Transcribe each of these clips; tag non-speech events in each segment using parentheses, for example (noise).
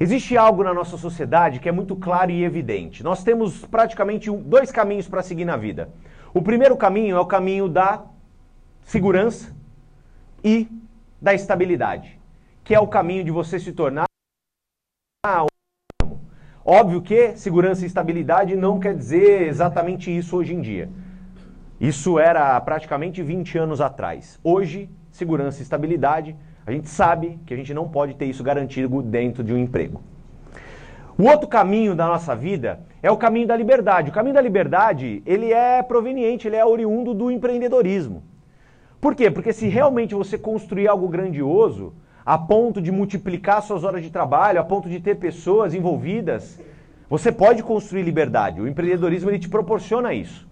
Existe algo na nossa sociedade que é muito claro e evidente. Nós temos praticamente dois caminhos para seguir na vida. O primeiro caminho é o caminho da segurança e da estabilidade, que é o caminho de você se tornar Óbvio que segurança e estabilidade não quer dizer exatamente isso hoje em dia. Isso era praticamente 20 anos atrás. Hoje, segurança e estabilidade, a gente sabe que a gente não pode ter isso garantido dentro de um emprego. O outro caminho da nossa vida é o caminho da liberdade. O caminho da liberdade, ele é proveniente, ele é oriundo do empreendedorismo. Por quê? Porque se realmente você construir algo grandioso, a ponto de multiplicar suas horas de trabalho, a ponto de ter pessoas envolvidas, você pode construir liberdade. O empreendedorismo ele te proporciona isso.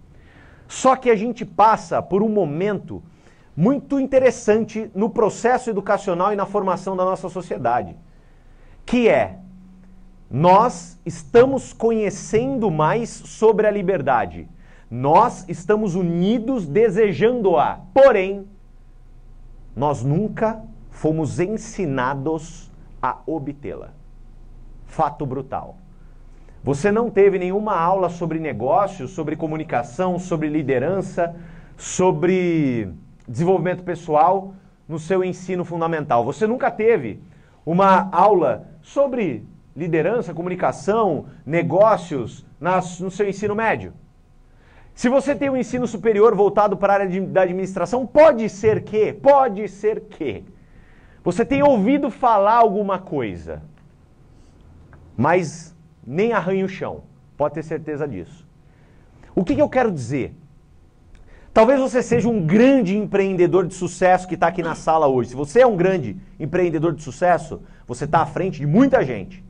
Só que a gente passa por um momento muito interessante no processo educacional e na formação da nossa sociedade, que é nós estamos conhecendo mais sobre a liberdade. Nós estamos unidos desejando-a. Porém, nós nunca fomos ensinados a obtê-la. Fato brutal. Você não teve nenhuma aula sobre negócios, sobre comunicação, sobre liderança, sobre desenvolvimento pessoal no seu ensino fundamental. Você nunca teve uma aula sobre liderança, comunicação, negócios nas, no seu ensino médio. Se você tem um ensino superior voltado para a área de, da administração, pode ser que, pode ser que você tem ouvido falar alguma coisa, mas nem arranha o chão. Pode ter certeza disso. O que, que eu quero dizer? Talvez você seja um grande empreendedor de sucesso que está aqui na sala hoje. Se você é um grande empreendedor de sucesso, você está à frente de muita gente.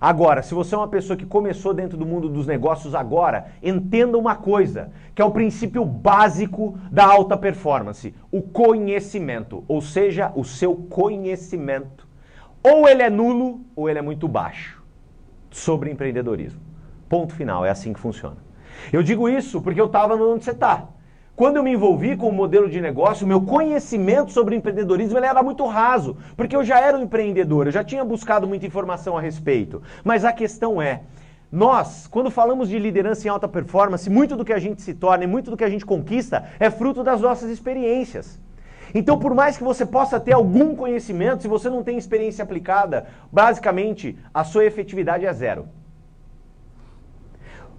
Agora, se você é uma pessoa que começou dentro do mundo dos negócios agora, entenda uma coisa, que é o princípio básico da alta performance, o conhecimento, ou seja, o seu conhecimento. Ou ele é nulo ou ele é muito baixo sobre empreendedorismo. Ponto final, é assim que funciona. Eu digo isso porque eu estava onde você está. Quando eu me envolvi com o modelo de negócio, meu conhecimento sobre empreendedorismo era muito raso, porque eu já era um empreendedor, eu já tinha buscado muita informação a respeito. Mas a questão é, nós, quando falamos de liderança em alta performance, muito do que a gente se torna e muito do que a gente conquista é fruto das nossas experiências. Então, por mais que você possa ter algum conhecimento, se você não tem experiência aplicada, basicamente a sua efetividade é zero.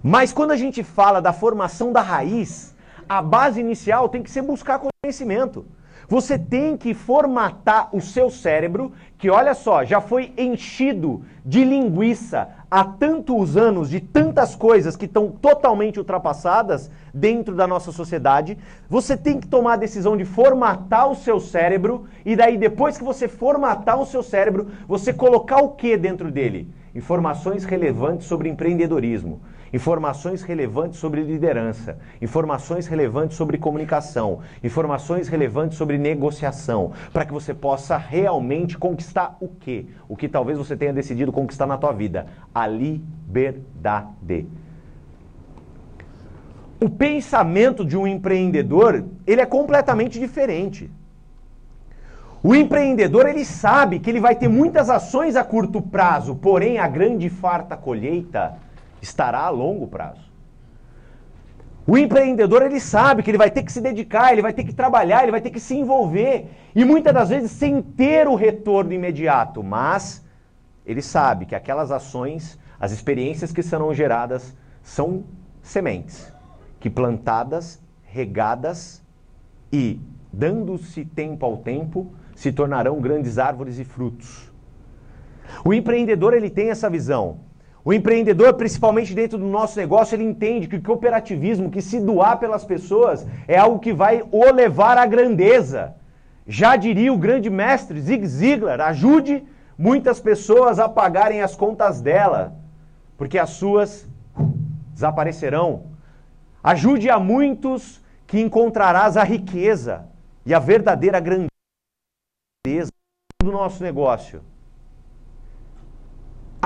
Mas quando a gente fala da formação da raiz, a base inicial tem que ser buscar conhecimento. Você tem que formatar o seu cérebro, que olha só, já foi enchido de linguiça há tantos anos, de tantas coisas que estão totalmente ultrapassadas dentro da nossa sociedade. Você tem que tomar a decisão de formatar o seu cérebro, e daí, depois que você formatar o seu cérebro, você colocar o que dentro dele? Informações relevantes sobre empreendedorismo informações relevantes sobre liderança, informações relevantes sobre comunicação, informações relevantes sobre negociação, para que você possa realmente conquistar o quê? O que talvez você tenha decidido conquistar na tua vida, a liberdade. O pensamento de um empreendedor, ele é completamente diferente. O empreendedor, ele sabe que ele vai ter muitas ações a curto prazo, porém a grande farta colheita estará a longo prazo. O empreendedor ele sabe que ele vai ter que se dedicar, ele vai ter que trabalhar, ele vai ter que se envolver e muitas das vezes sem ter o retorno imediato, mas ele sabe que aquelas ações, as experiências que serão geradas são sementes que plantadas, regadas e dando-se tempo ao tempo, se tornarão grandes árvores e frutos. O empreendedor ele tem essa visão. O empreendedor, principalmente dentro do nosso negócio, ele entende que o cooperativismo, que se doar pelas pessoas, é algo que vai o levar à grandeza. Já diria o grande mestre Zig Ziglar, ajude muitas pessoas a pagarem as contas dela, porque as suas desaparecerão. Ajude a muitos que encontrarás a riqueza e a verdadeira grandeza do nosso negócio.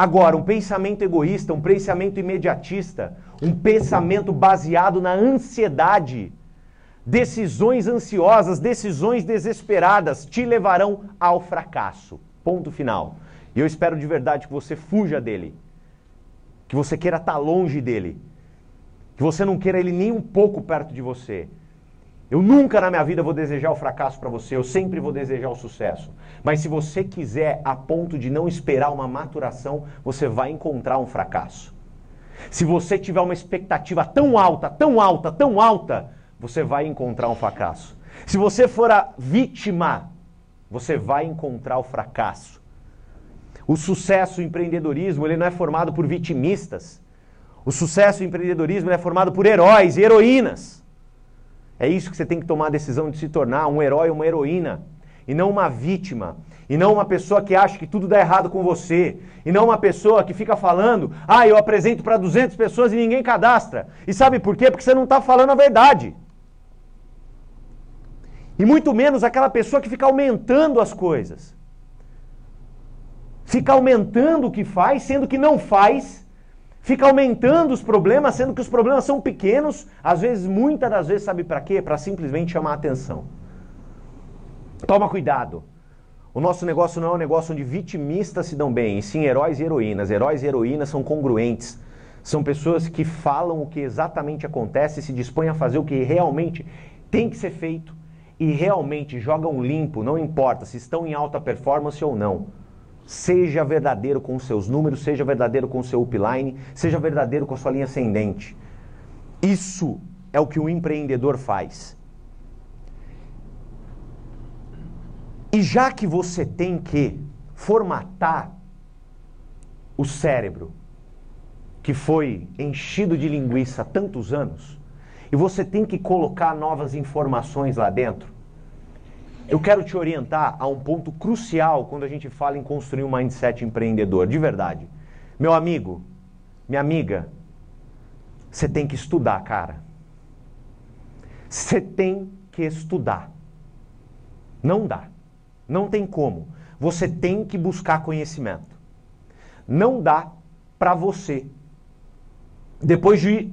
Agora, um pensamento egoísta, um pensamento imediatista, um pensamento baseado na ansiedade, decisões ansiosas, decisões desesperadas te levarão ao fracasso. Ponto final. E eu espero de verdade que você fuja dele. Que você queira estar longe dele. Que você não queira ele nem um pouco perto de você. Eu nunca na minha vida vou desejar o fracasso para você, eu sempre vou desejar o sucesso. Mas se você quiser a ponto de não esperar uma maturação, você vai encontrar um fracasso. Se você tiver uma expectativa tão alta, tão alta, tão alta, você vai encontrar um fracasso. Se você for a vítima, você vai encontrar o fracasso. O sucesso, o empreendedorismo, ele não é formado por vitimistas. O sucesso, o empreendedorismo, é formado por heróis e heroínas. É isso que você tem que tomar a decisão de se tornar um herói uma heroína. E não uma vítima. E não uma pessoa que acha que tudo dá errado com você. E não uma pessoa que fica falando, ah, eu apresento para 200 pessoas e ninguém cadastra. E sabe por quê? Porque você não está falando a verdade. E muito menos aquela pessoa que fica aumentando as coisas. Fica aumentando o que faz, sendo que não faz. Fica aumentando os problemas, sendo que os problemas são pequenos. Às vezes, muitas das vezes, sabe para quê? Para simplesmente chamar a atenção. Toma cuidado. O nosso negócio não é um negócio onde vitimistas se dão bem, e sim heróis e heroínas. Heróis e heroínas são congruentes. São pessoas que falam o que exatamente acontece, se dispõem a fazer o que realmente tem que ser feito e realmente jogam limpo, não importa se estão em alta performance ou não. Seja verdadeiro com os seus números, seja verdadeiro com o seu upline, seja verdadeiro com a sua linha ascendente. Isso é o que o empreendedor faz. E já que você tem que formatar o cérebro que foi enchido de linguiça há tantos anos, e você tem que colocar novas informações lá dentro. Eu quero te orientar a um ponto crucial quando a gente fala em construir um mindset empreendedor, de verdade. Meu amigo, minha amiga, você tem que estudar, cara. Você tem que estudar. Não dá. Não tem como. Você tem que buscar conhecimento. Não dá para você, depois de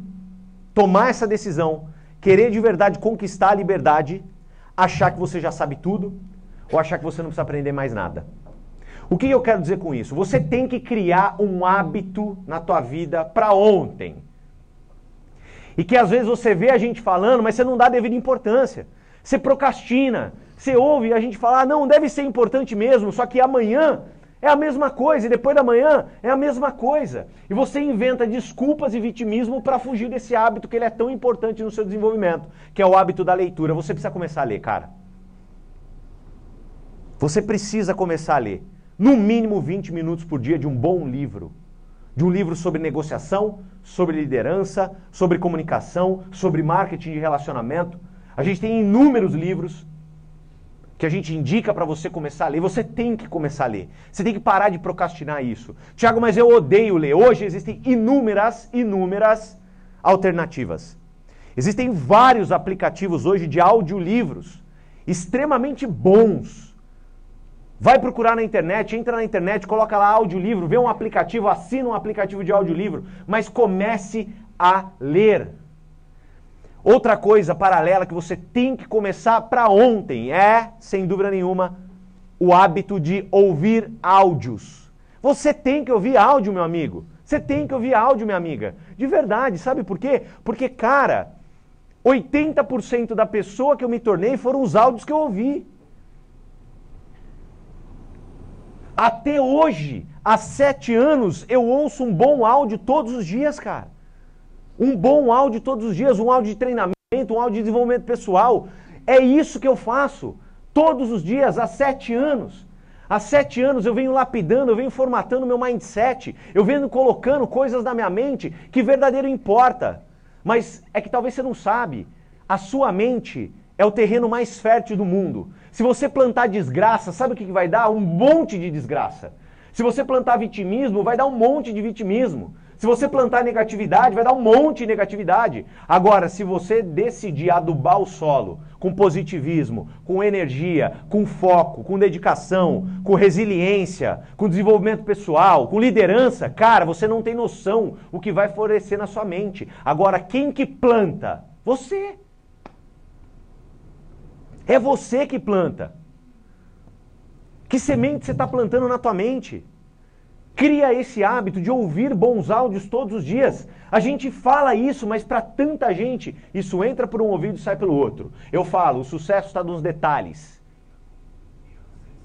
tomar essa decisão, querer de verdade conquistar a liberdade, achar que você já sabe tudo ou achar que você não precisa aprender mais nada. O que eu quero dizer com isso? Você tem que criar um hábito na tua vida para ontem. E que às vezes você vê a gente falando, mas você não dá devida importância. Você procrastina. Você ouve a gente falar, ah, não, deve ser importante mesmo, só que amanhã é a mesma coisa, e depois da manhã é a mesma coisa. E você inventa desculpas e vitimismo para fugir desse hábito que ele é tão importante no seu desenvolvimento, que é o hábito da leitura. Você precisa começar a ler, cara. Você precisa começar a ler. No mínimo 20 minutos por dia de um bom livro. De um livro sobre negociação, sobre liderança, sobre comunicação, sobre marketing de relacionamento. A gente tem inúmeros livros que a gente indica para você começar a ler, você tem que começar a ler. Você tem que parar de procrastinar isso. Tiago, mas eu odeio ler. Hoje existem inúmeras, inúmeras alternativas. Existem vários aplicativos hoje de audiolivros extremamente bons. Vai procurar na internet, entra na internet, coloca lá audiolivro, vê um aplicativo, assina um aplicativo de audiolivro, mas comece a ler. Outra coisa paralela que você tem que começar para ontem é, sem dúvida nenhuma, o hábito de ouvir áudios. Você tem que ouvir áudio, meu amigo. Você tem que ouvir áudio, minha amiga. De verdade, sabe por quê? Porque, cara, 80% da pessoa que eu me tornei foram os áudios que eu ouvi. Até hoje, há sete anos, eu ouço um bom áudio todos os dias, cara. Um bom áudio todos os dias, um áudio de treinamento, um áudio de desenvolvimento pessoal. É isso que eu faço todos os dias, há sete anos. Há sete anos eu venho lapidando, eu venho formatando meu mindset, eu venho colocando coisas na minha mente que verdadeiro importa. Mas é que talvez você não sabe, a sua mente é o terreno mais fértil do mundo. Se você plantar desgraça, sabe o que vai dar? Um monte de desgraça. Se você plantar vitimismo, vai dar um monte de vitimismo. Se você plantar negatividade, vai dar um monte de negatividade. Agora, se você decidir adubar o solo com positivismo, com energia, com foco, com dedicação, com resiliência, com desenvolvimento pessoal, com liderança, cara, você não tem noção o que vai florescer na sua mente. Agora, quem que planta? Você. É você que planta. Que semente você está plantando na tua mente? Cria esse hábito de ouvir bons áudios todos os dias. A gente fala isso, mas para tanta gente, isso entra por um ouvido e sai pelo outro. Eu falo, o sucesso está nos detalhes.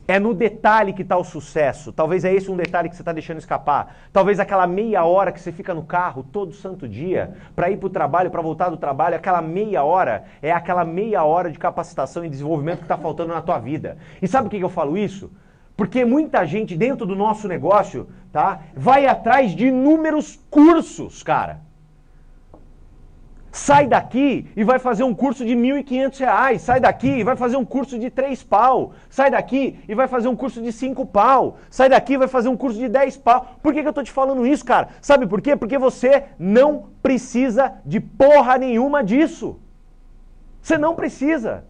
É no detalhe que está o sucesso. Talvez é esse um detalhe que você está deixando escapar. Talvez aquela meia hora que você fica no carro todo santo dia para ir para o trabalho, para voltar do trabalho, aquela meia hora é aquela meia hora de capacitação e desenvolvimento que está faltando na tua vida. E sabe por que eu falo isso? Porque muita gente dentro do nosso negócio, tá? Vai atrás de inúmeros cursos, cara. Sai daqui e vai fazer um curso de R$ 1.500. Sai daqui e vai fazer um curso de 3 pau. Sai daqui e vai fazer um curso de 5 pau. Sai daqui e vai fazer um curso de 10 pau. Por que, que eu tô te falando isso, cara? Sabe por quê? Porque você não precisa de porra nenhuma disso. Você não precisa.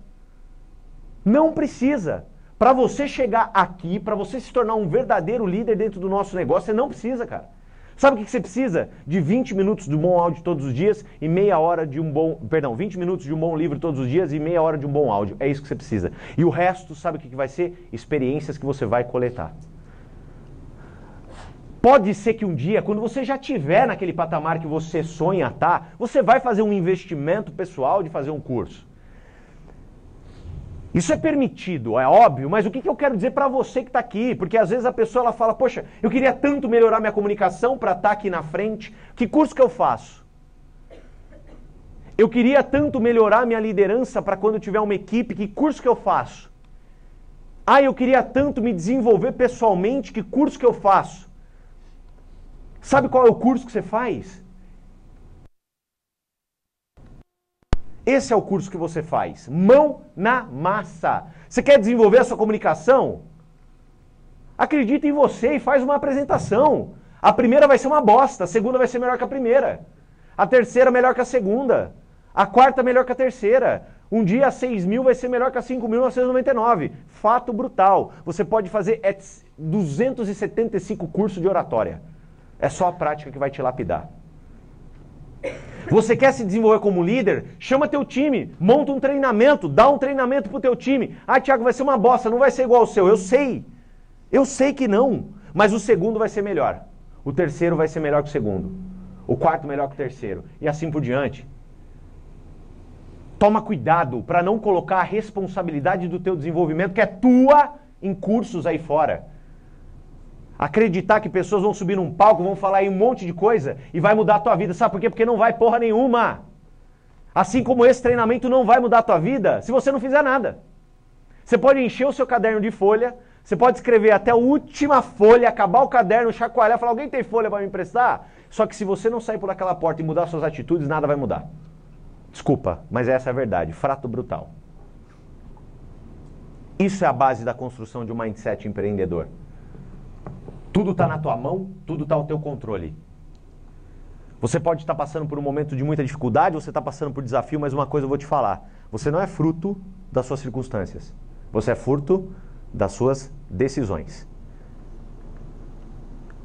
Não precisa. Para você chegar aqui, para você se tornar um verdadeiro líder dentro do nosso negócio, você não precisa, cara. Sabe o que você precisa? De 20 minutos de um bom áudio todos os dias e meia hora de um bom. Perdão, 20 minutos de um bom livro todos os dias e meia hora de um bom áudio. É isso que você precisa. E o resto, sabe o que vai ser? Experiências que você vai coletar. Pode ser que um dia, quando você já tiver naquele patamar que você sonha estar, tá, você vai fazer um investimento pessoal de fazer um curso. Isso é permitido, é óbvio, mas o que, que eu quero dizer para você que está aqui? Porque às vezes a pessoa ela fala, poxa, eu queria tanto melhorar minha comunicação para estar tá aqui na frente, que curso que eu faço? Eu queria tanto melhorar minha liderança para quando tiver uma equipe, que curso que eu faço? Ah, eu queria tanto me desenvolver pessoalmente, que curso que eu faço? Sabe qual é o curso que você faz? Esse é o curso que você faz. Mão na massa. Você quer desenvolver a sua comunicação? Acredita em você e faz uma apresentação. A primeira vai ser uma bosta, a segunda vai ser melhor que a primeira. A terceira melhor que a segunda. A quarta melhor que a terceira. Um dia a 6 mil vai ser melhor que a 5.999. Fato brutal. Você pode fazer 275 cursos de oratória. É só a prática que vai te lapidar. Você quer se desenvolver como líder? Chama teu time, monta um treinamento, dá um treinamento pro teu time. Ah, Tiago, vai ser uma bosta, não vai ser igual ao seu. Eu sei. Eu sei que não. Mas o segundo vai ser melhor. O terceiro vai ser melhor que o segundo. O quarto melhor que o terceiro. E assim por diante. Toma cuidado para não colocar a responsabilidade do teu desenvolvimento, que é tua, em cursos aí fora acreditar que pessoas vão subir num palco, vão falar aí um monte de coisa e vai mudar a tua vida. Sabe por quê? Porque não vai porra nenhuma. Assim como esse treinamento não vai mudar a tua vida se você não fizer nada. Você pode encher o seu caderno de folha, você pode escrever até a última folha, acabar o caderno, chacoalhar, falar: alguém tem folha para me emprestar? Só que se você não sair por aquela porta e mudar suas atitudes, nada vai mudar. Desculpa, mas essa é a verdade. Frato brutal. Isso é a base da construção de um mindset empreendedor. Tudo está na tua mão, tudo está ao teu controle. Você pode estar tá passando por um momento de muita dificuldade, você está passando por desafio, mas uma coisa eu vou te falar: você não é fruto das suas circunstâncias, você é fruto das suas decisões.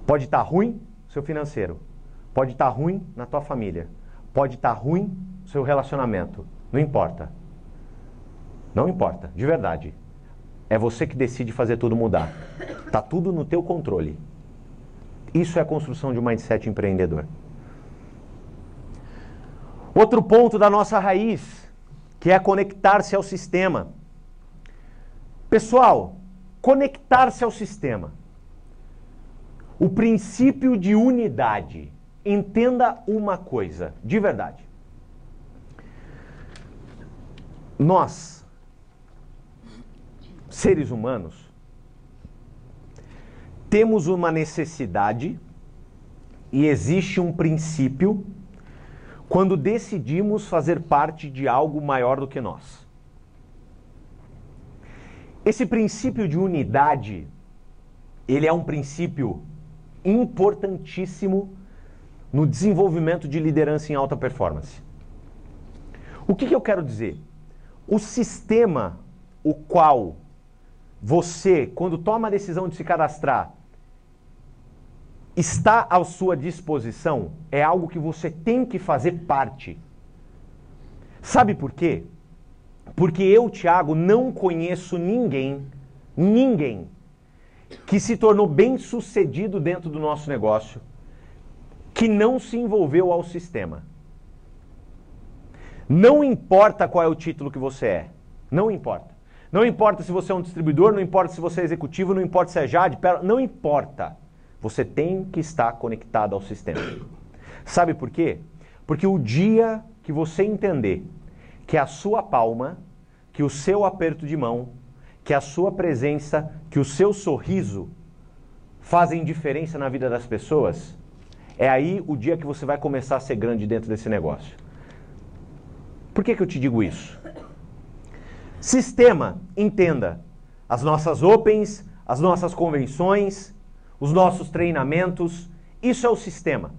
Pode estar tá ruim seu financeiro, pode estar tá ruim na tua família, pode estar tá ruim seu relacionamento, não importa. Não importa, de verdade. É você que decide fazer tudo mudar. Tá tudo no teu controle. Isso é a construção de um mindset empreendedor. Outro ponto da nossa raiz, que é conectar-se ao sistema. Pessoal, conectar-se ao sistema. O princípio de unidade. Entenda uma coisa, de verdade. Nós seres humanos, temos uma necessidade e existe um princípio quando decidimos fazer parte de algo maior do que nós. Esse princípio de unidade, ele é um princípio importantíssimo no desenvolvimento de liderança em alta performance. O que, que eu quero dizer? O sistema o qual você, quando toma a decisão de se cadastrar, está à sua disposição, é algo que você tem que fazer parte. Sabe por quê? Porque eu, Tiago, não conheço ninguém, ninguém, que se tornou bem sucedido dentro do nosso negócio, que não se envolveu ao sistema. Não importa qual é o título que você é, não importa. Não importa se você é um distribuidor, não importa se você é executivo, não importa se é Jade, não importa. Você tem que estar conectado ao sistema. (coughs) Sabe por quê? Porque o dia que você entender que a sua palma, que o seu aperto de mão, que a sua presença, que o seu sorriso fazem diferença na vida das pessoas, é aí o dia que você vai começar a ser grande dentro desse negócio. Por que, que eu te digo isso? Sistema, entenda. As nossas opens, as nossas convenções, os nossos treinamentos, isso é o sistema.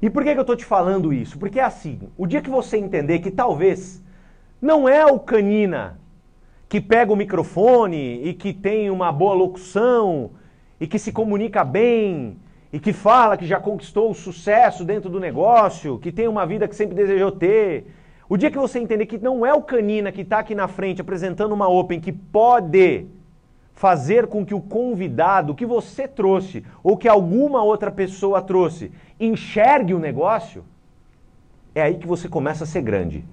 E por que, eu estou te falando isso? Porque é assim, o dia que você entender que talvez não é o canina que pega o microfone e que tem uma boa locução e que se comunica bem e que fala que já conquistou o sucesso dentro do negócio, que tem uma vida que sempre desejou ter. O dia que você entender que não é o canina que está aqui na frente apresentando uma Open que pode fazer com que o convidado que você trouxe ou que alguma outra pessoa trouxe enxergue o negócio, é aí que você começa a ser grande.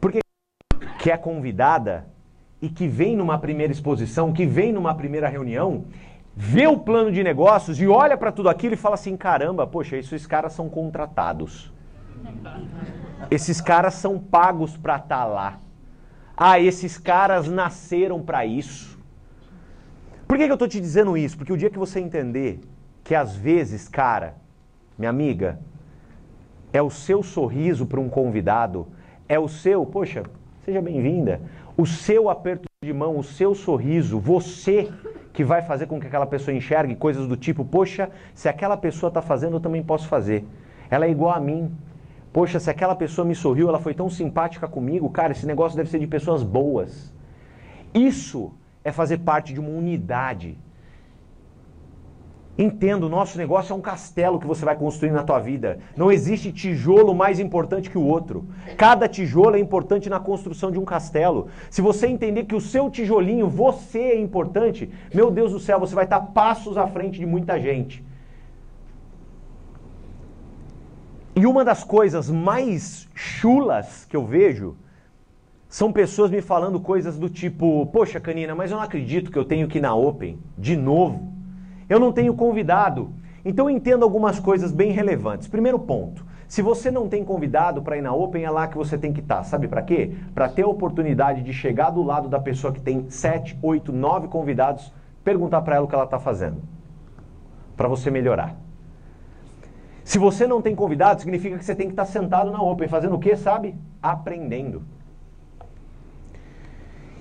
Porque que é convidada e que vem numa primeira exposição, que vem numa primeira reunião, vê o plano de negócios e olha para tudo aquilo e fala assim: caramba, poxa, esses caras são contratados. Esses caras são pagos para estar tá lá. Ah, esses caras nasceram para isso. Por que, que eu estou te dizendo isso? Porque o dia que você entender que às vezes, cara, minha amiga, é o seu sorriso para um convidado, é o seu, poxa, seja bem-vinda, o seu aperto de mão, o seu sorriso, você que vai fazer com que aquela pessoa enxergue coisas do tipo, poxa, se aquela pessoa está fazendo, eu também posso fazer. Ela é igual a mim. Poxa, se aquela pessoa me sorriu, ela foi tão simpática comigo, cara, esse negócio deve ser de pessoas boas. Isso é fazer parte de uma unidade Entenda, o nosso negócio é um castelo que você vai construir na tua vida. Não existe tijolo mais importante que o outro. Cada tijolo é importante na construção de um castelo. Se você entender que o seu tijolinho, você é importante, meu Deus do céu, você vai estar passos à frente de muita gente. E uma das coisas mais chulas que eu vejo são pessoas me falando coisas do tipo: Poxa, Canina, mas eu não acredito que eu tenho que ir na Open de novo. Eu não tenho convidado. Então entenda algumas coisas bem relevantes. Primeiro ponto. Se você não tem convidado para ir na Open, é lá que você tem que estar. Tá. Sabe para quê? Para ter a oportunidade de chegar do lado da pessoa que tem 7, 8, 9 convidados, perguntar para ela o que ela está fazendo. Para você melhorar. Se você não tem convidado, significa que você tem que estar sentado na Open, fazendo o quê, sabe? Aprendendo.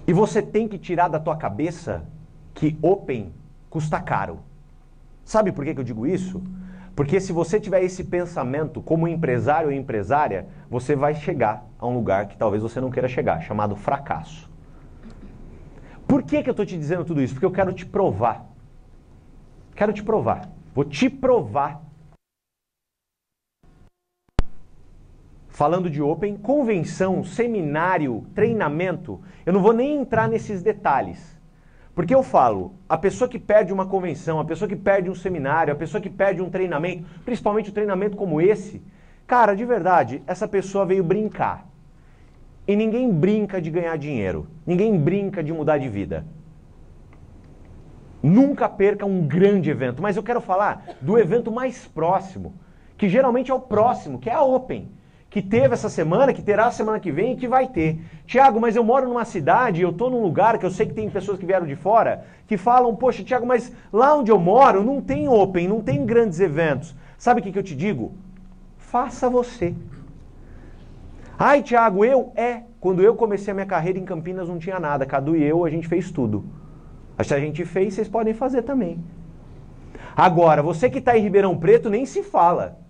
E você tem que tirar da tua cabeça que Open custa caro. Sabe por que, que eu digo isso? Porque se você tiver esse pensamento como empresário ou empresária, você vai chegar a um lugar que talvez você não queira chegar, chamado fracasso. Por que, que eu estou te dizendo tudo isso? Porque eu quero te provar. Quero te provar. Vou te provar. Falando de Open, convenção, seminário, treinamento, eu não vou nem entrar nesses detalhes. Porque eu falo, a pessoa que perde uma convenção, a pessoa que perde um seminário, a pessoa que perde um treinamento, principalmente um treinamento como esse, cara, de verdade, essa pessoa veio brincar. E ninguém brinca de ganhar dinheiro, ninguém brinca de mudar de vida. Nunca perca um grande evento, mas eu quero falar do evento mais próximo, que geralmente é o próximo, que é a Open que teve essa semana, que terá semana que vem e que vai ter. Tiago, mas eu moro numa cidade, eu estou num lugar que eu sei que tem pessoas que vieram de fora que falam, poxa, Tiago, mas lá onde eu moro não tem Open, não tem grandes eventos. Sabe o que, que eu te digo? Faça você. Ai, Tiago, eu? É. Quando eu comecei a minha carreira em Campinas não tinha nada. Cadu e eu, a gente fez tudo. Se a gente fez, vocês podem fazer também. Agora, você que está em Ribeirão Preto, nem se fala.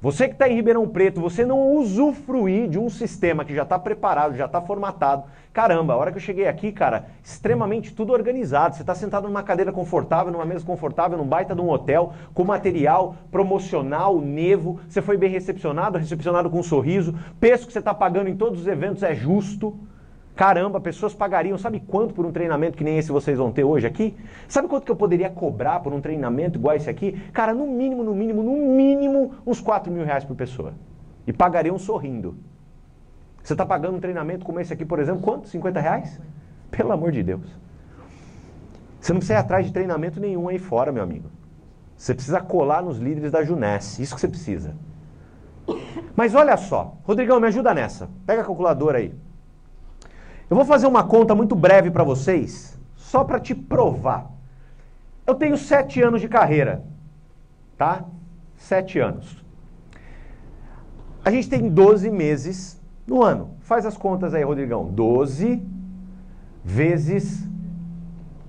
Você que está em Ribeirão Preto, você não usufruir de um sistema que já está preparado, já está formatado. Caramba, a hora que eu cheguei aqui, cara, extremamente tudo organizado. Você está sentado numa cadeira confortável, numa mesa confortável, num baita de um hotel, com material promocional, nevo. Você foi bem recepcionado, recepcionado com um sorriso. Preço que você está pagando em todos os eventos é justo. Caramba, pessoas pagariam, sabe quanto por um treinamento que nem esse vocês vão ter hoje aqui? Sabe quanto que eu poderia cobrar por um treinamento igual esse aqui? Cara, no mínimo, no mínimo, no mínimo, uns 4 mil reais por pessoa. E pagariam sorrindo. Você está pagando um treinamento como esse aqui, por exemplo, quanto? 50 reais? Pelo amor de Deus. Você não precisa ir atrás de treinamento nenhum aí fora, meu amigo. Você precisa colar nos líderes da Juness. Isso que você precisa. Mas olha só, Rodrigão, me ajuda nessa. Pega a calculadora aí. Eu vou fazer uma conta muito breve para vocês, só para te provar. Eu tenho sete anos de carreira, tá? Sete anos. A gente tem 12 meses no ano. Faz as contas aí, Rodrigão. 12 vezes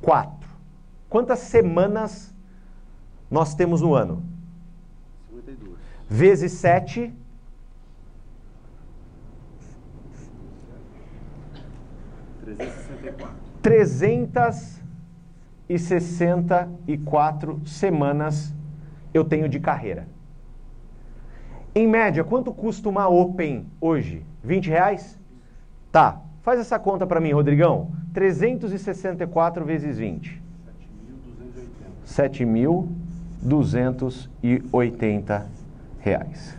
4. Quantas semanas nós temos no ano? 52. Vezes 7. Trezentas e sessenta e quatro semanas eu tenho de carreira. Em média, quanto custa uma Open hoje? 20 reais? Tá. Faz essa conta para mim, Rodrigão. 364 vezes 20. 7.280 reais.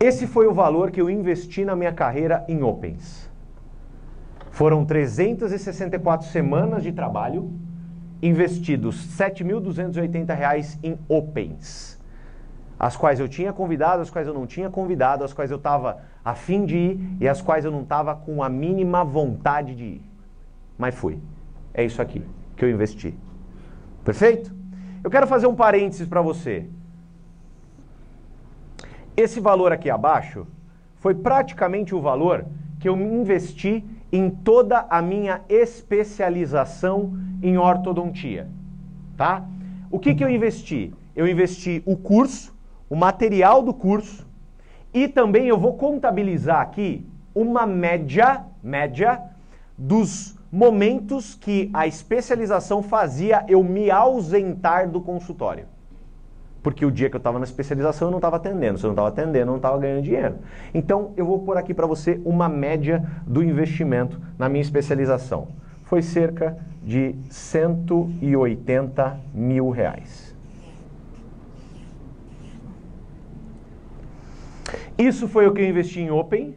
Esse foi o valor que eu investi na minha carreira em Opens. Foram 364 semanas de trabalho, investidos 7.280 reais em Opens. As quais eu tinha convidado, as quais eu não tinha convidado, as quais eu estava a fim de ir e as quais eu não estava com a mínima vontade de ir. Mas fui. É isso aqui que eu investi. Perfeito? Eu quero fazer um parênteses para você. Esse valor aqui abaixo foi praticamente o valor que eu investi em toda a minha especialização em ortodontia. Tá? O que, que eu investi? Eu investi o curso, o material do curso e também eu vou contabilizar aqui uma média, média dos momentos que a especialização fazia eu me ausentar do consultório. Porque o dia que eu estava na especialização eu não estava atendendo. Se eu não estava atendendo, eu não estava ganhando dinheiro. Então, eu vou pôr aqui para você uma média do investimento na minha especialização. Foi cerca de 180 mil reais. Isso foi o que eu investi em Open.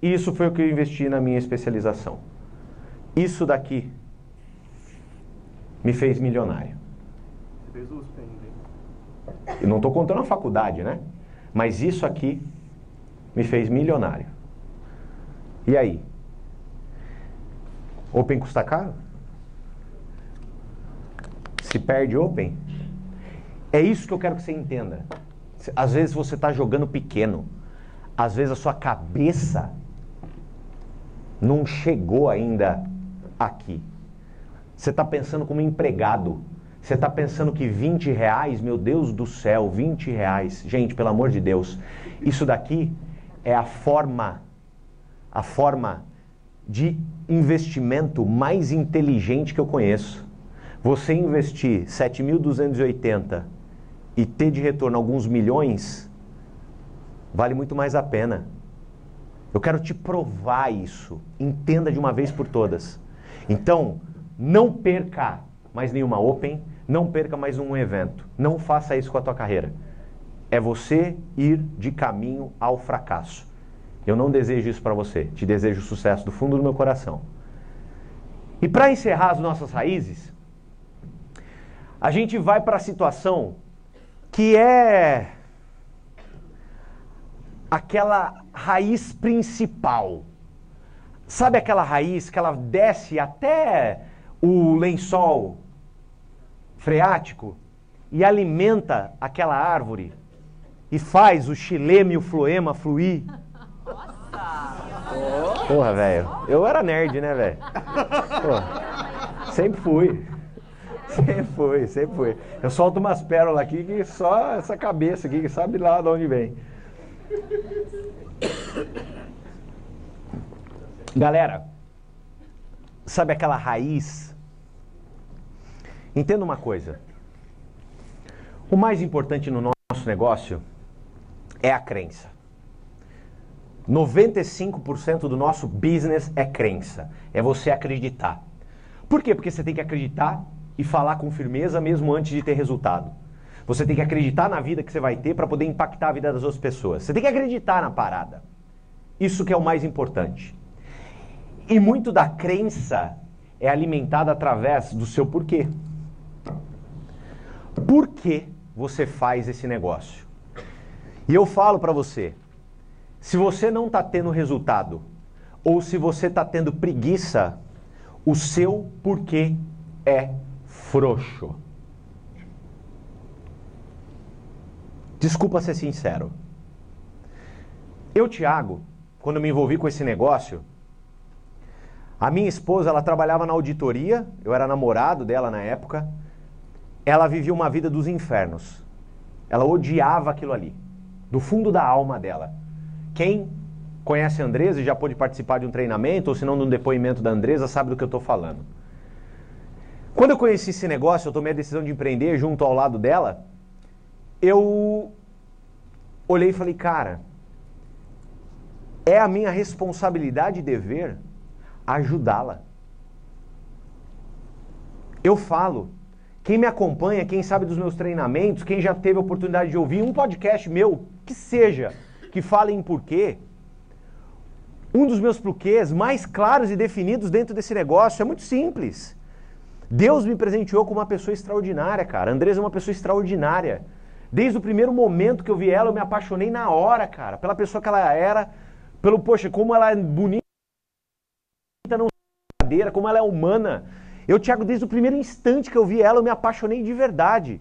Isso foi o que eu investi na minha especialização. Isso daqui me fez milionário. Você fez ainda, Eu não estou contando a faculdade, né? Mas isso aqui me fez milionário. E aí? Open custa caro? Se perde Open? É isso que eu quero que você entenda. Às vezes você está jogando pequeno. Às vezes a sua cabeça não chegou ainda aqui. Você está pensando como empregado. Você está pensando que 20 reais, meu Deus do céu, 20 reais. Gente, pelo amor de Deus, isso daqui é a forma, a forma de investimento mais inteligente que eu conheço. Você investir 7.280 e ter de retorno alguns milhões, vale muito mais a pena. Eu quero te provar isso. Entenda de uma vez por todas. Então, não perca mais nenhuma Open, não perca mais um evento. Não faça isso com a tua carreira. É você ir de caminho ao fracasso. Eu não desejo isso para você. Te desejo sucesso do fundo do meu coração. E para encerrar as nossas raízes, a gente vai para a situação que é aquela raiz principal Sabe aquela raiz que ela desce até o lençol freático e alimenta aquela árvore e faz o xilema e o floema fluir? Nossa! Porra, velho. Eu era nerd, né, velho? Sempre fui. Sempre fui, sempre fui. Eu solto umas pérolas aqui que só essa cabeça aqui que sabe lá de onde vem. Galera, sabe aquela raiz? Entenda uma coisa. O mais importante no nosso negócio é a crença. 95% do nosso business é crença, é você acreditar. Por quê? Porque você tem que acreditar e falar com firmeza mesmo antes de ter resultado. Você tem que acreditar na vida que você vai ter para poder impactar a vida das outras pessoas. Você tem que acreditar na parada. Isso que é o mais importante. E muito da crença é alimentada através do seu porquê. Por que você faz esse negócio? E eu falo para você, se você não está tendo resultado, ou se você está tendo preguiça, o seu porquê é frouxo. Desculpa ser sincero. Eu, Thiago, quando me envolvi com esse negócio, a minha esposa, ela trabalhava na auditoria, eu era namorado dela na época. Ela vivia uma vida dos infernos. Ela odiava aquilo ali, do fundo da alma dela. Quem conhece a Andresa e já pôde participar de um treinamento, ou se não de um depoimento da Andresa, sabe do que eu estou falando. Quando eu conheci esse negócio, eu tomei a decisão de empreender junto ao lado dela, eu olhei e falei, cara, é a minha responsabilidade e dever ajudá-la. Eu falo, quem me acompanha, quem sabe dos meus treinamentos, quem já teve a oportunidade de ouvir um podcast meu, que seja, que fale em porquê, um dos meus porquês mais claros e definidos dentro desse negócio é muito simples. Deus me presenteou com uma pessoa extraordinária, cara. Andresa é uma pessoa extraordinária. Desde o primeiro momento que eu vi ela, eu me apaixonei na hora, cara, pela pessoa que ela era, pelo, poxa, como ela é bonita não verdadeira, como ela é humana. Eu, Tiago, desde o primeiro instante que eu vi ela, eu me apaixonei de verdade.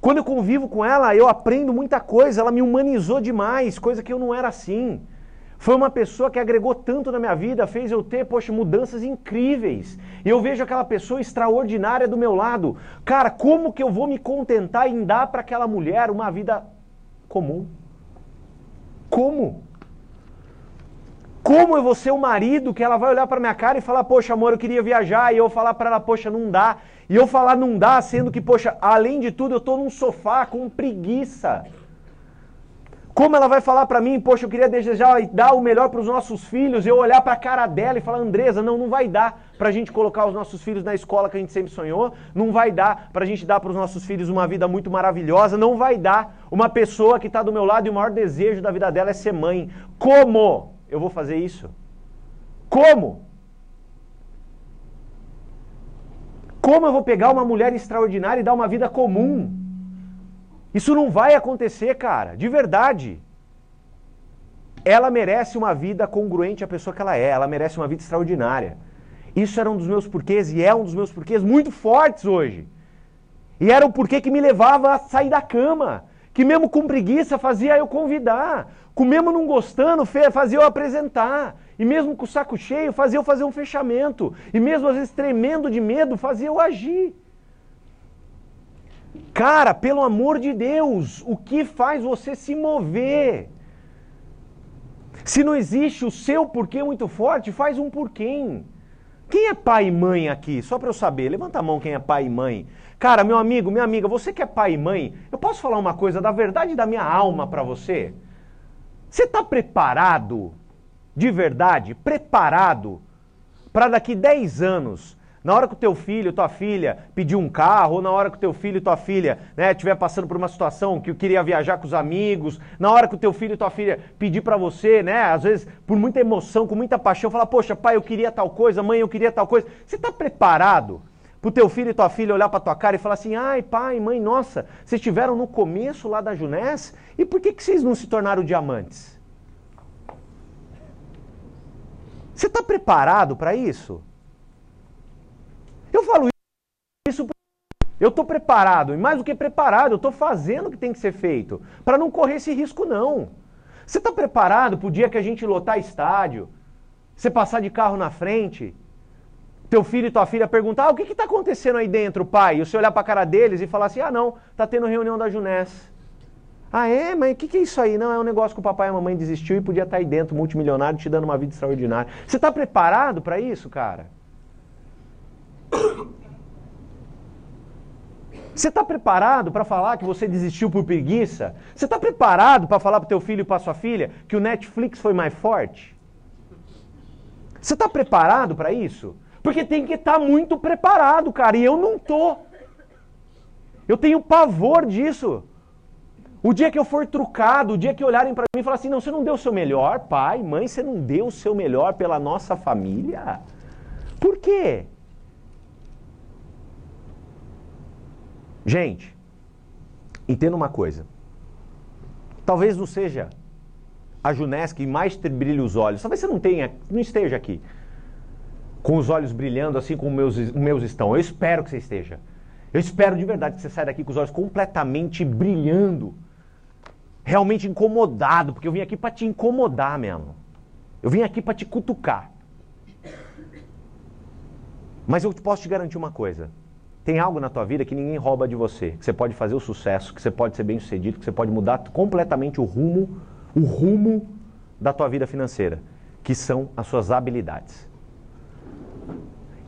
Quando eu convivo com ela, eu aprendo muita coisa, ela me humanizou demais, coisa que eu não era assim. Foi uma pessoa que agregou tanto na minha vida, fez eu ter, poxa, mudanças incríveis. E eu vejo aquela pessoa extraordinária do meu lado. Cara, como que eu vou me contentar em dar para aquela mulher uma vida comum? Como? Como eu vou ser o marido que ela vai olhar para minha cara e falar, poxa, amor, eu queria viajar, e eu falar para ela, poxa, não dá. E eu falar não dá, sendo que, poxa, além de tudo, eu estou num sofá com preguiça. Como ela vai falar para mim, poxa, eu queria desejar e dar o melhor para os nossos filhos, eu olhar para a cara dela e falar, Andresa, não, não vai dar para a gente colocar os nossos filhos na escola que a gente sempre sonhou, não vai dar para a gente dar para os nossos filhos uma vida muito maravilhosa, não vai dar uma pessoa que está do meu lado e o maior desejo da vida dela é ser mãe. Como? Eu vou fazer isso? Como? Como eu vou pegar uma mulher extraordinária e dar uma vida comum? Isso não vai acontecer, cara, de verdade. Ela merece uma vida congruente à pessoa que ela é, ela merece uma vida extraordinária. Isso era um dos meus porquês e é um dos meus porquês muito fortes hoje. E era o porquê que me levava a sair da cama, que mesmo com preguiça fazia eu convidar. Mesmo não gostando, fazia eu apresentar. E mesmo com o saco cheio, fazia eu fazer um fechamento. E mesmo às vezes tremendo de medo, fazia eu agir. Cara, pelo amor de Deus, o que faz você se mover? Se não existe o seu porquê muito forte, faz um porquê. Quem é pai e mãe aqui? Só para eu saber. Levanta a mão quem é pai e mãe. Cara, meu amigo, minha amiga, você que é pai e mãe, eu posso falar uma coisa da verdade da minha alma para você? Você está preparado, de verdade, preparado, para daqui 10 anos, na hora que o teu filho, tua filha pedir um carro, ou na hora que o teu filho, tua filha, né, estiver passando por uma situação que queria viajar com os amigos, na hora que o teu filho tua filha pedir para você, né, às vezes por muita emoção, com muita paixão, falar, poxa, pai, eu queria tal coisa, mãe, eu queria tal coisa. Você está preparado o teu filho e tua filha olhar para tua cara e falar assim: ai, pai, mãe, nossa, vocês estiveram no começo lá da Junés e por que, que vocês não se tornaram diamantes? Você está preparado para isso? Eu falo isso. Eu estou preparado, e mais do que preparado, eu estou fazendo o que tem que ser feito, para não correr esse risco, não. Você está preparado para o dia que a gente lotar estádio, você passar de carro na frente, teu filho e tua filha perguntar, ah, o que está acontecendo aí dentro, pai? E você olhar para a cara deles e falar assim, ah não, tá tendo reunião da Junés. Ah é? Mas o que, que é isso aí? Não, é um negócio que o papai e a mamãe desistiu e podia estar tá aí dentro, multimilionário, te dando uma vida extraordinária. Você está preparado para isso, cara? Você está preparado para falar que você desistiu por preguiça? Você está preparado para falar para teu filho e para sua filha que o Netflix foi mais forte? Você está preparado para isso? Porque tem que estar tá muito preparado, cara, e eu não tô. Eu tenho pavor disso. O dia que eu for trucado, o dia que olharem para mim e falar assim: "Não, você não deu o seu melhor, pai, mãe, você não deu o seu melhor pela nossa família". Por quê? Gente, entenda uma coisa. Talvez não seja a Junés que mais brilha os olhos. Talvez você não tenha, não esteja aqui com os olhos brilhando assim como meus meus estão. Eu espero que você esteja. Eu espero de verdade que você saia daqui com os olhos completamente brilhando. Realmente incomodado, porque eu vim aqui para te incomodar mesmo. Eu vim aqui para te cutucar. Mas eu posso te garantir uma coisa. Tem algo na tua vida que ninguém rouba de você, que você pode fazer o sucesso, que você pode ser bem sucedido, que você pode mudar completamente o rumo, o rumo da tua vida financeira, que são as suas habilidades.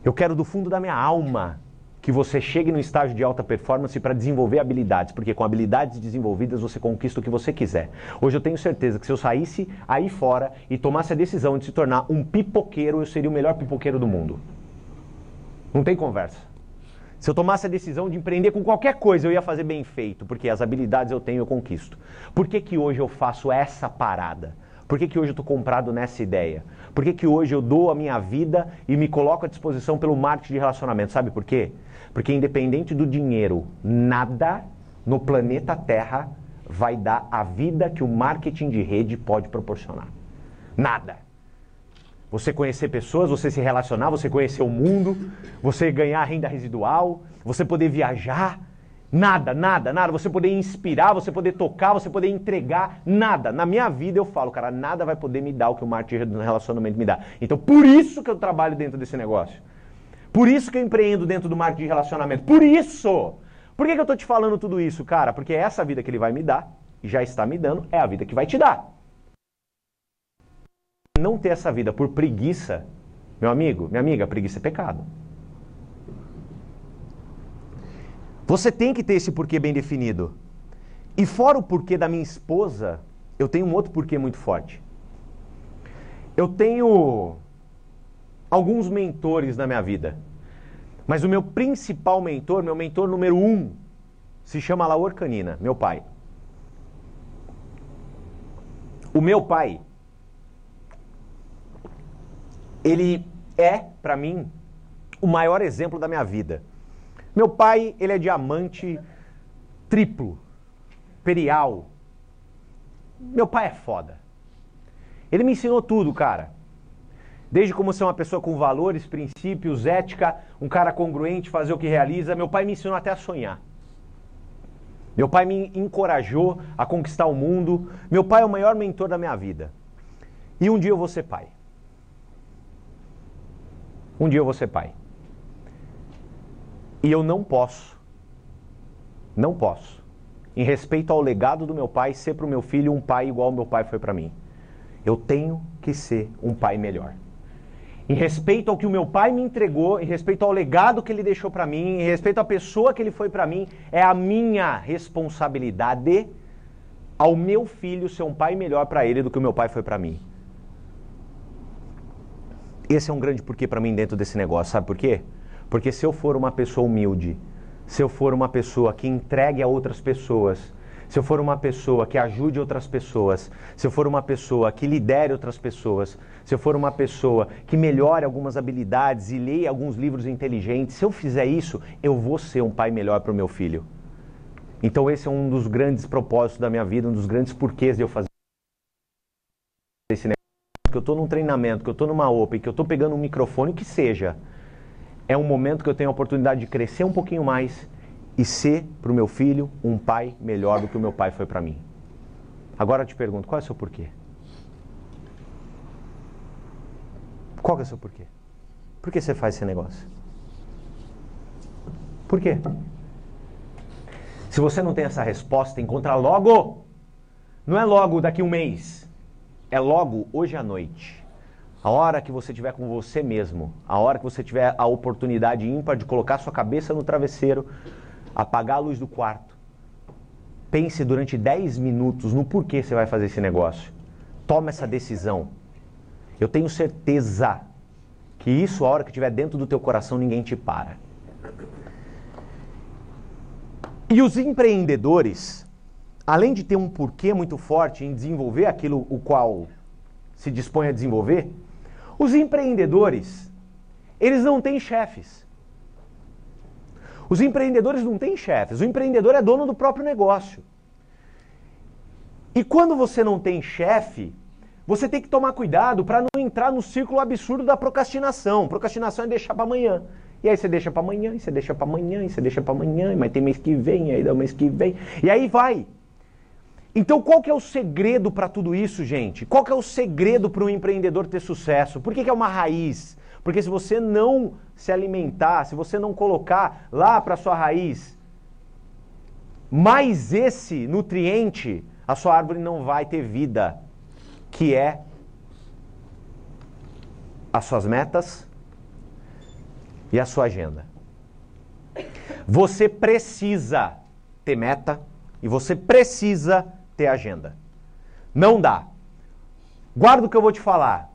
Eu quero do fundo da minha alma que você chegue no estágio de alta performance para desenvolver habilidades, porque com habilidades desenvolvidas você conquista o que você quiser. Hoje eu tenho certeza que se eu saísse aí fora e tomasse a decisão de se tornar um pipoqueiro, eu seria o melhor pipoqueiro do mundo. Não tem conversa. Se eu tomasse a decisão de empreender com qualquer coisa, eu ia fazer bem feito, porque as habilidades eu tenho, eu conquisto. Por que, que hoje eu faço essa parada? Por que, que hoje eu estou comprado nessa ideia? Por que, que hoje eu dou a minha vida e me coloco à disposição pelo marketing de relacionamento? Sabe por quê? Porque independente do dinheiro, nada no planeta Terra vai dar a vida que o marketing de rede pode proporcionar. Nada. Você conhecer pessoas, você se relacionar, você conhecer o mundo, você ganhar renda residual, você poder viajar. Nada, nada, nada. Você poder inspirar, você poder tocar, você poder entregar. Nada. Na minha vida eu falo, cara, nada vai poder me dar o que o marketing do relacionamento me dá. Então por isso que eu trabalho dentro desse negócio. Por isso que eu empreendo dentro do marketing de relacionamento. Por isso! Por que, que eu estou te falando tudo isso, cara? Porque essa vida que ele vai me dar, e já está me dando, é a vida que vai te dar não ter essa vida por preguiça, meu amigo, minha amiga, preguiça é pecado. Você tem que ter esse porquê bem definido. E fora o porquê da minha esposa, eu tenho um outro porquê muito forte. Eu tenho alguns mentores na minha vida. Mas o meu principal mentor, meu mentor número um, se chama Laor Canina, meu pai. O meu pai, ele é, para mim, o maior exemplo da minha vida. Meu pai, ele é diamante triplo, perial. Meu pai é foda. Ele me ensinou tudo, cara. Desde como ser uma pessoa com valores, princípios, ética, um cara congruente, fazer o que realiza. Meu pai me ensinou até a sonhar. Meu pai me encorajou a conquistar o mundo. Meu pai é o maior mentor da minha vida. E um dia eu vou ser pai. Um dia eu vou ser pai. E eu não posso, não posso, em respeito ao legado do meu pai, ser para o meu filho um pai igual meu pai foi para mim. Eu tenho que ser um pai melhor. Em respeito ao que o meu pai me entregou, em respeito ao legado que ele deixou para mim, em respeito à pessoa que ele foi para mim, é a minha responsabilidade ao meu filho ser um pai melhor para ele do que o meu pai foi para mim. Esse é um grande porquê para mim dentro desse negócio, sabe por quê? Porque se eu for uma pessoa humilde, se eu for uma pessoa que entregue a outras pessoas, se eu for uma pessoa que ajude outras pessoas, se eu for uma pessoa que lidere outras pessoas, se eu for uma pessoa que melhore algumas habilidades e leia alguns livros inteligentes, se eu fizer isso, eu vou ser um pai melhor para o meu filho. Então esse é um dos grandes propósitos da minha vida, um dos grandes porquês de eu fazer esse negócio que eu estou num treinamento, que eu estou numa Open, que eu estou pegando um microfone, o que seja, é um momento que eu tenho a oportunidade de crescer um pouquinho mais e ser para o meu filho um pai melhor do que o meu pai foi para mim. Agora eu te pergunto, qual é o seu porquê? Qual é o seu porquê? Por que você faz esse negócio? Por quê? Se você não tem essa resposta, encontra logo. Não é logo daqui um mês é logo hoje à noite. A hora que você tiver com você mesmo, a hora que você tiver a oportunidade ímpar de colocar sua cabeça no travesseiro, apagar a luz do quarto. Pense durante 10 minutos no porquê você vai fazer esse negócio. Toma essa decisão. Eu tenho certeza que isso, a hora que estiver dentro do teu coração, ninguém te para. E os empreendedores, além de ter um porquê muito forte em desenvolver aquilo o qual se dispõe a desenvolver, os empreendedores, eles não têm chefes. Os empreendedores não têm chefes. O empreendedor é dono do próprio negócio. E quando você não tem chefe, você tem que tomar cuidado para não entrar no círculo absurdo da procrastinação. Procrastinação é deixar para amanhã. E aí você deixa para amanhã, e você deixa para amanhã, e você deixa para amanhã, mas tem mês que vem, aí dá mês que vem. E aí vai. Então, qual que é o segredo para tudo isso, gente? Qual que é o segredo para um empreendedor ter sucesso? Por que, que é uma raiz? Porque se você não se alimentar, se você não colocar lá para sua raiz mais esse nutriente, a sua árvore não vai ter vida, que é as suas metas e a sua agenda. Você precisa ter meta e você precisa ter agenda. Não dá. Guarda o que eu vou te falar.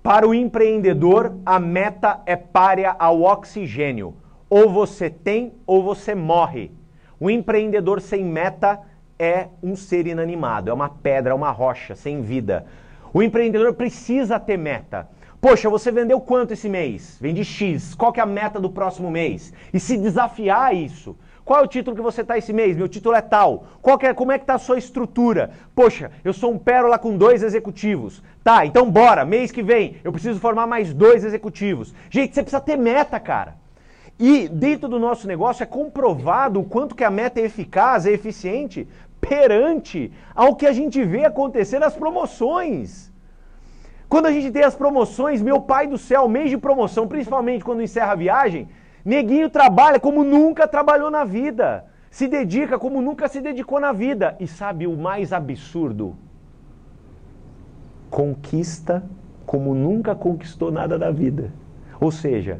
Para o empreendedor, a meta é párea ao oxigênio. Ou você tem ou você morre. O empreendedor sem meta é um ser inanimado, é uma pedra, uma rocha, sem vida. O empreendedor precisa ter meta. Poxa, você vendeu quanto esse mês? Vende X. Qual que é a meta do próximo mês? E se desafiar isso. Qual é o título que você está esse mês? Meu título é tal. Qual é, como é que está a sua estrutura? Poxa, eu sou um pérola com dois executivos. Tá, então bora, mês que vem eu preciso formar mais dois executivos. Gente, você precisa ter meta, cara. E dentro do nosso negócio é comprovado o quanto que a meta é eficaz, é eficiente perante ao que a gente vê acontecer nas promoções. Quando a gente tem as promoções, meu pai do céu, mês de promoção, principalmente quando encerra a viagem, Neguinho trabalha como nunca trabalhou na vida. Se dedica como nunca se dedicou na vida. E sabe o mais absurdo? Conquista como nunca conquistou nada da vida. Ou seja,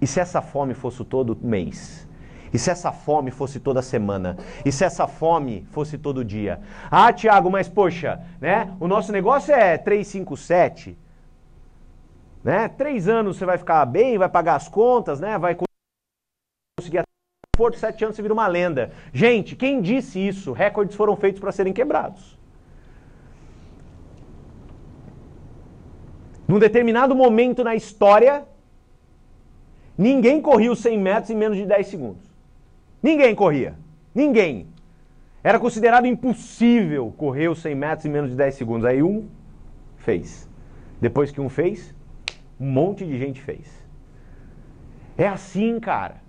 e se essa fome fosse todo mês? E se essa fome fosse toda semana? E se essa fome fosse todo dia? Ah, Tiago, mas poxa, né? O nosso negócio é 357. Né? Três anos você vai ficar bem, vai pagar as contas, né? Vai conseguir por sete anos você vira uma lenda. Gente, quem disse isso? Recordes foram feitos para serem quebrados. Num determinado momento na história, ninguém corria os 100 metros em menos de 10 segundos. Ninguém corria. Ninguém. Era considerado impossível correr os 100 metros em menos de 10 segundos. Aí um fez. Depois que um fez, um monte de gente fez. É assim, cara.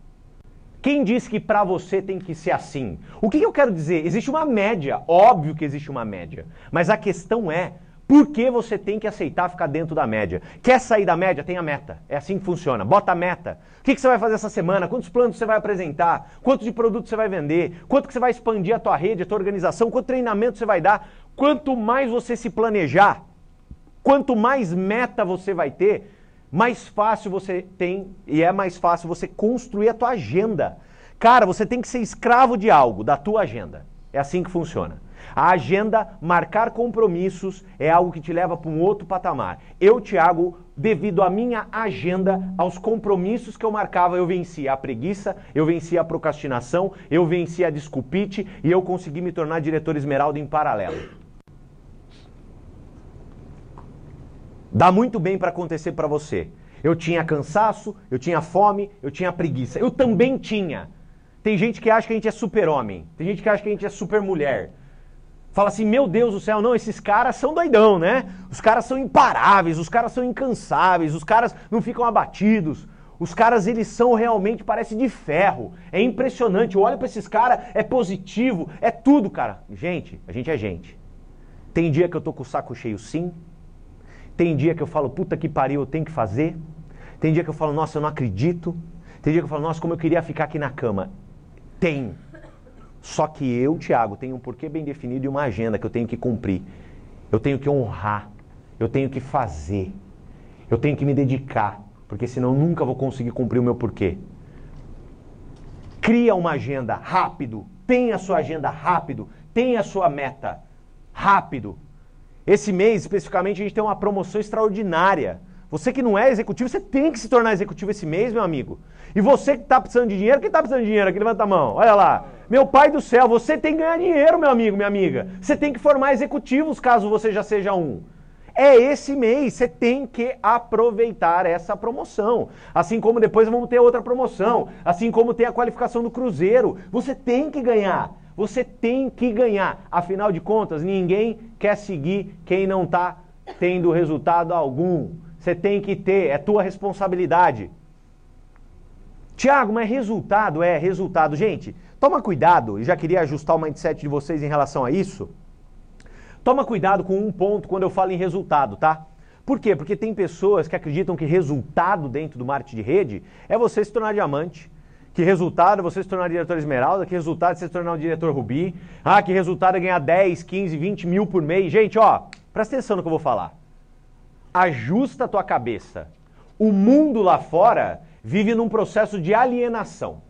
Quem disse que para você tem que ser assim? O que, que eu quero dizer? Existe uma média, óbvio que existe uma média. Mas a questão é, por que você tem que aceitar ficar dentro da média? Quer sair da média? Tem a meta. É assim que funciona. Bota a meta. O que, que você vai fazer essa semana? Quantos planos você vai apresentar? Quanto de produto você vai vender? Quanto que você vai expandir a tua rede, a tua organização? Quanto treinamento você vai dar? Quanto mais você se planejar, quanto mais meta você vai ter, mais fácil você tem e é mais fácil você construir a tua agenda. Cara, você tem que ser escravo de algo, da tua agenda. É assim que funciona. A agenda, marcar compromissos, é algo que te leva para um outro patamar. Eu, Thiago, devido à minha agenda, aos compromissos que eu marcava, eu vencia a preguiça, eu vencia a procrastinação, eu vencia a desculpite e eu consegui me tornar diretor esmeralda em paralelo. Dá muito bem para acontecer para você. Eu tinha cansaço, eu tinha fome, eu tinha preguiça. Eu também tinha. Tem gente que acha que a gente é super-homem. Tem gente que acha que a gente é super-mulher. Fala assim, meu Deus do céu, não, esses caras são doidão, né? Os caras são imparáveis, os caras são incansáveis, os caras não ficam abatidos. Os caras, eles são realmente, parece de ferro. É impressionante. Eu olho para esses caras, é positivo, é tudo, cara. Gente, a gente é gente. Tem dia que eu tô com o saco cheio, sim. Tem dia que eu falo, puta que pariu, eu tenho que fazer. Tem dia que eu falo, nossa, eu não acredito. Tem dia que eu falo, nossa, como eu queria ficar aqui na cama. Tem. Só que eu, Tiago, tenho um porquê bem definido e uma agenda que eu tenho que cumprir. Eu tenho que honrar. Eu tenho que fazer. Eu tenho que me dedicar. Porque senão nunca vou conseguir cumprir o meu porquê. Cria uma agenda rápido. Tenha a sua agenda rápido. Tenha a sua meta rápido. Esse mês, especificamente, a gente tem uma promoção extraordinária. Você que não é executivo, você tem que se tornar executivo esse mês, meu amigo. E você que está precisando de dinheiro, quem está precisando de dinheiro aqui? Levanta a mão. Olha lá. Meu pai do céu, você tem que ganhar dinheiro, meu amigo, minha amiga. Você tem que formar executivos caso você já seja um. É esse mês, você tem que aproveitar essa promoção. Assim como depois vamos ter outra promoção, assim como tem a qualificação do Cruzeiro. Você tem que ganhar. Você tem que ganhar. Afinal de contas, ninguém quer seguir quem não está tendo resultado algum. Você tem que ter, é tua responsabilidade. Tiago, mas resultado é resultado. Gente, toma cuidado, e já queria ajustar o mindset de vocês em relação a isso. Toma cuidado com um ponto quando eu falo em resultado, tá? Por quê? Porque tem pessoas que acreditam que resultado dentro do marketing de rede é você se tornar diamante, que resultado você se tornar diretor esmeralda, que resultado você se tornar um diretor rubi, ah, que resultado é ganhar 10, 15, 20 mil por mês. Gente, ó, presta atenção no que eu vou falar. Ajusta a tua cabeça. O mundo lá fora vive num processo de alienação.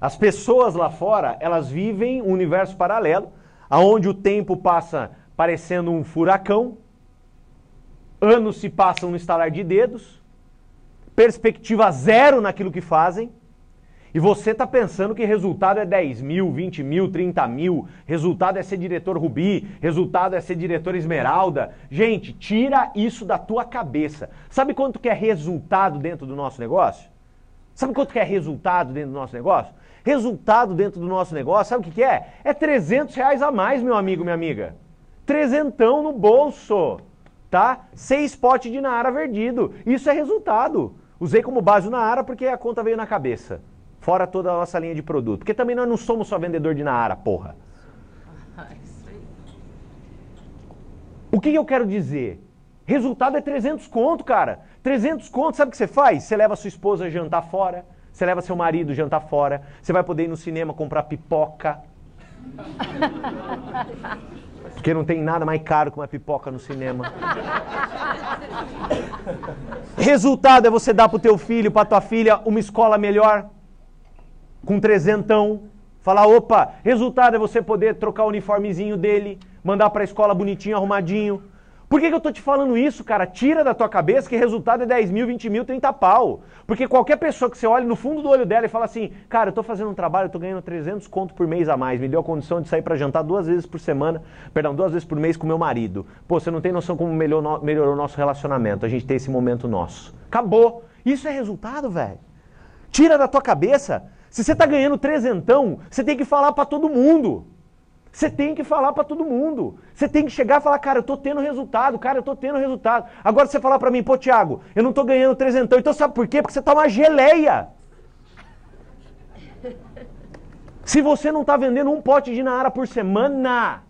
As pessoas lá fora, elas vivem um universo paralelo, aonde o tempo passa parecendo um furacão, anos se passam no estalar de dedos, perspectiva zero naquilo que fazem, e você está pensando que resultado é 10 mil, 20 mil, 30 mil, resultado é ser diretor Rubi, resultado é ser diretor Esmeralda. Gente, tira isso da tua cabeça. Sabe quanto que é resultado dentro do nosso negócio? Sabe quanto que é resultado dentro do nosso negócio? Resultado dentro do nosso negócio, sabe o que, que é? É 300 reais a mais, meu amigo, minha amiga. Trezentão no bolso, tá? Seis potes de Naara verdido. Isso é resultado. Usei como base o Naara porque a conta veio na cabeça. Fora toda a nossa linha de produto. Porque também nós não somos só vendedor de Naara, porra. (laughs) O que eu quero dizer? Resultado é 300 conto, cara. 300 conto, sabe o que você faz? Você leva sua esposa a jantar fora, você leva seu marido a jantar fora, você vai poder ir no cinema comprar pipoca. (laughs) Porque não tem nada mais caro que uma pipoca no cinema. (laughs) Resultado é você dar pro teu filho, pra tua filha, uma escola melhor, com trezentão. Falar, opa, resultado é você poder trocar o uniformezinho dele, mandar pra escola bonitinho, arrumadinho. Por que, que eu tô te falando isso, cara? Tira da tua cabeça que resultado é 10 mil, 20 mil, 30 pau. Porque qualquer pessoa que você olhe no fundo do olho dela e fala assim, cara, eu tô fazendo um trabalho, eu tô ganhando 300 conto por mês a mais, me deu a condição de sair para jantar duas vezes por semana, perdão, duas vezes por mês com meu marido. Pô, você não tem noção como melhorou, melhorou o nosso relacionamento, a gente tem esse momento nosso. Acabou. Isso é resultado, velho. Tira da tua cabeça. Se você tá ganhando trezentão, você tem que falar para todo mundo. Você tem que falar para todo mundo. Você tem que chegar e falar, cara, eu tô tendo resultado, cara, eu tô tendo resultado. Agora você falar para mim, pô, Thiago, eu não tô ganhando trezentão. Então sabe por quê? Porque você tá uma geleia. (laughs) Se você não tá vendendo um pote de Naara por semana,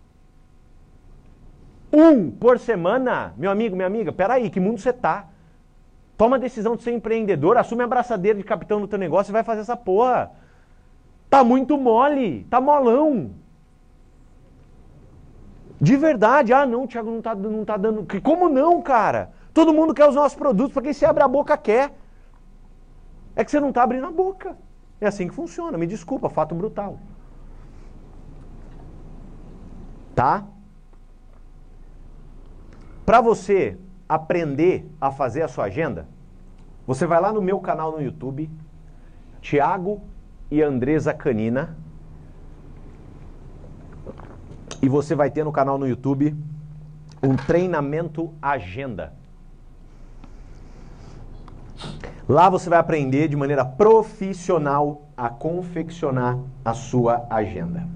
um por semana, meu amigo, minha amiga, peraí, que mundo você tá? Toma a decisão de ser empreendedor, assume a braçadeira de capitão do teu negócio e vai fazer essa porra. Tá muito mole, tá molão. De verdade, ah não, Thiago não tá, não tá dando. Como não, cara? Todo mundo quer os nossos produtos, porque se abre a boca quer. É que você não está abrindo a boca. É assim que funciona, me desculpa, fato brutal. Tá? Para você aprender a fazer a sua agenda, você vai lá no meu canal no YouTube, Tiago e Andresa Canina e você vai ter no canal no YouTube um treinamento agenda. Lá você vai aprender de maneira profissional a confeccionar a sua agenda.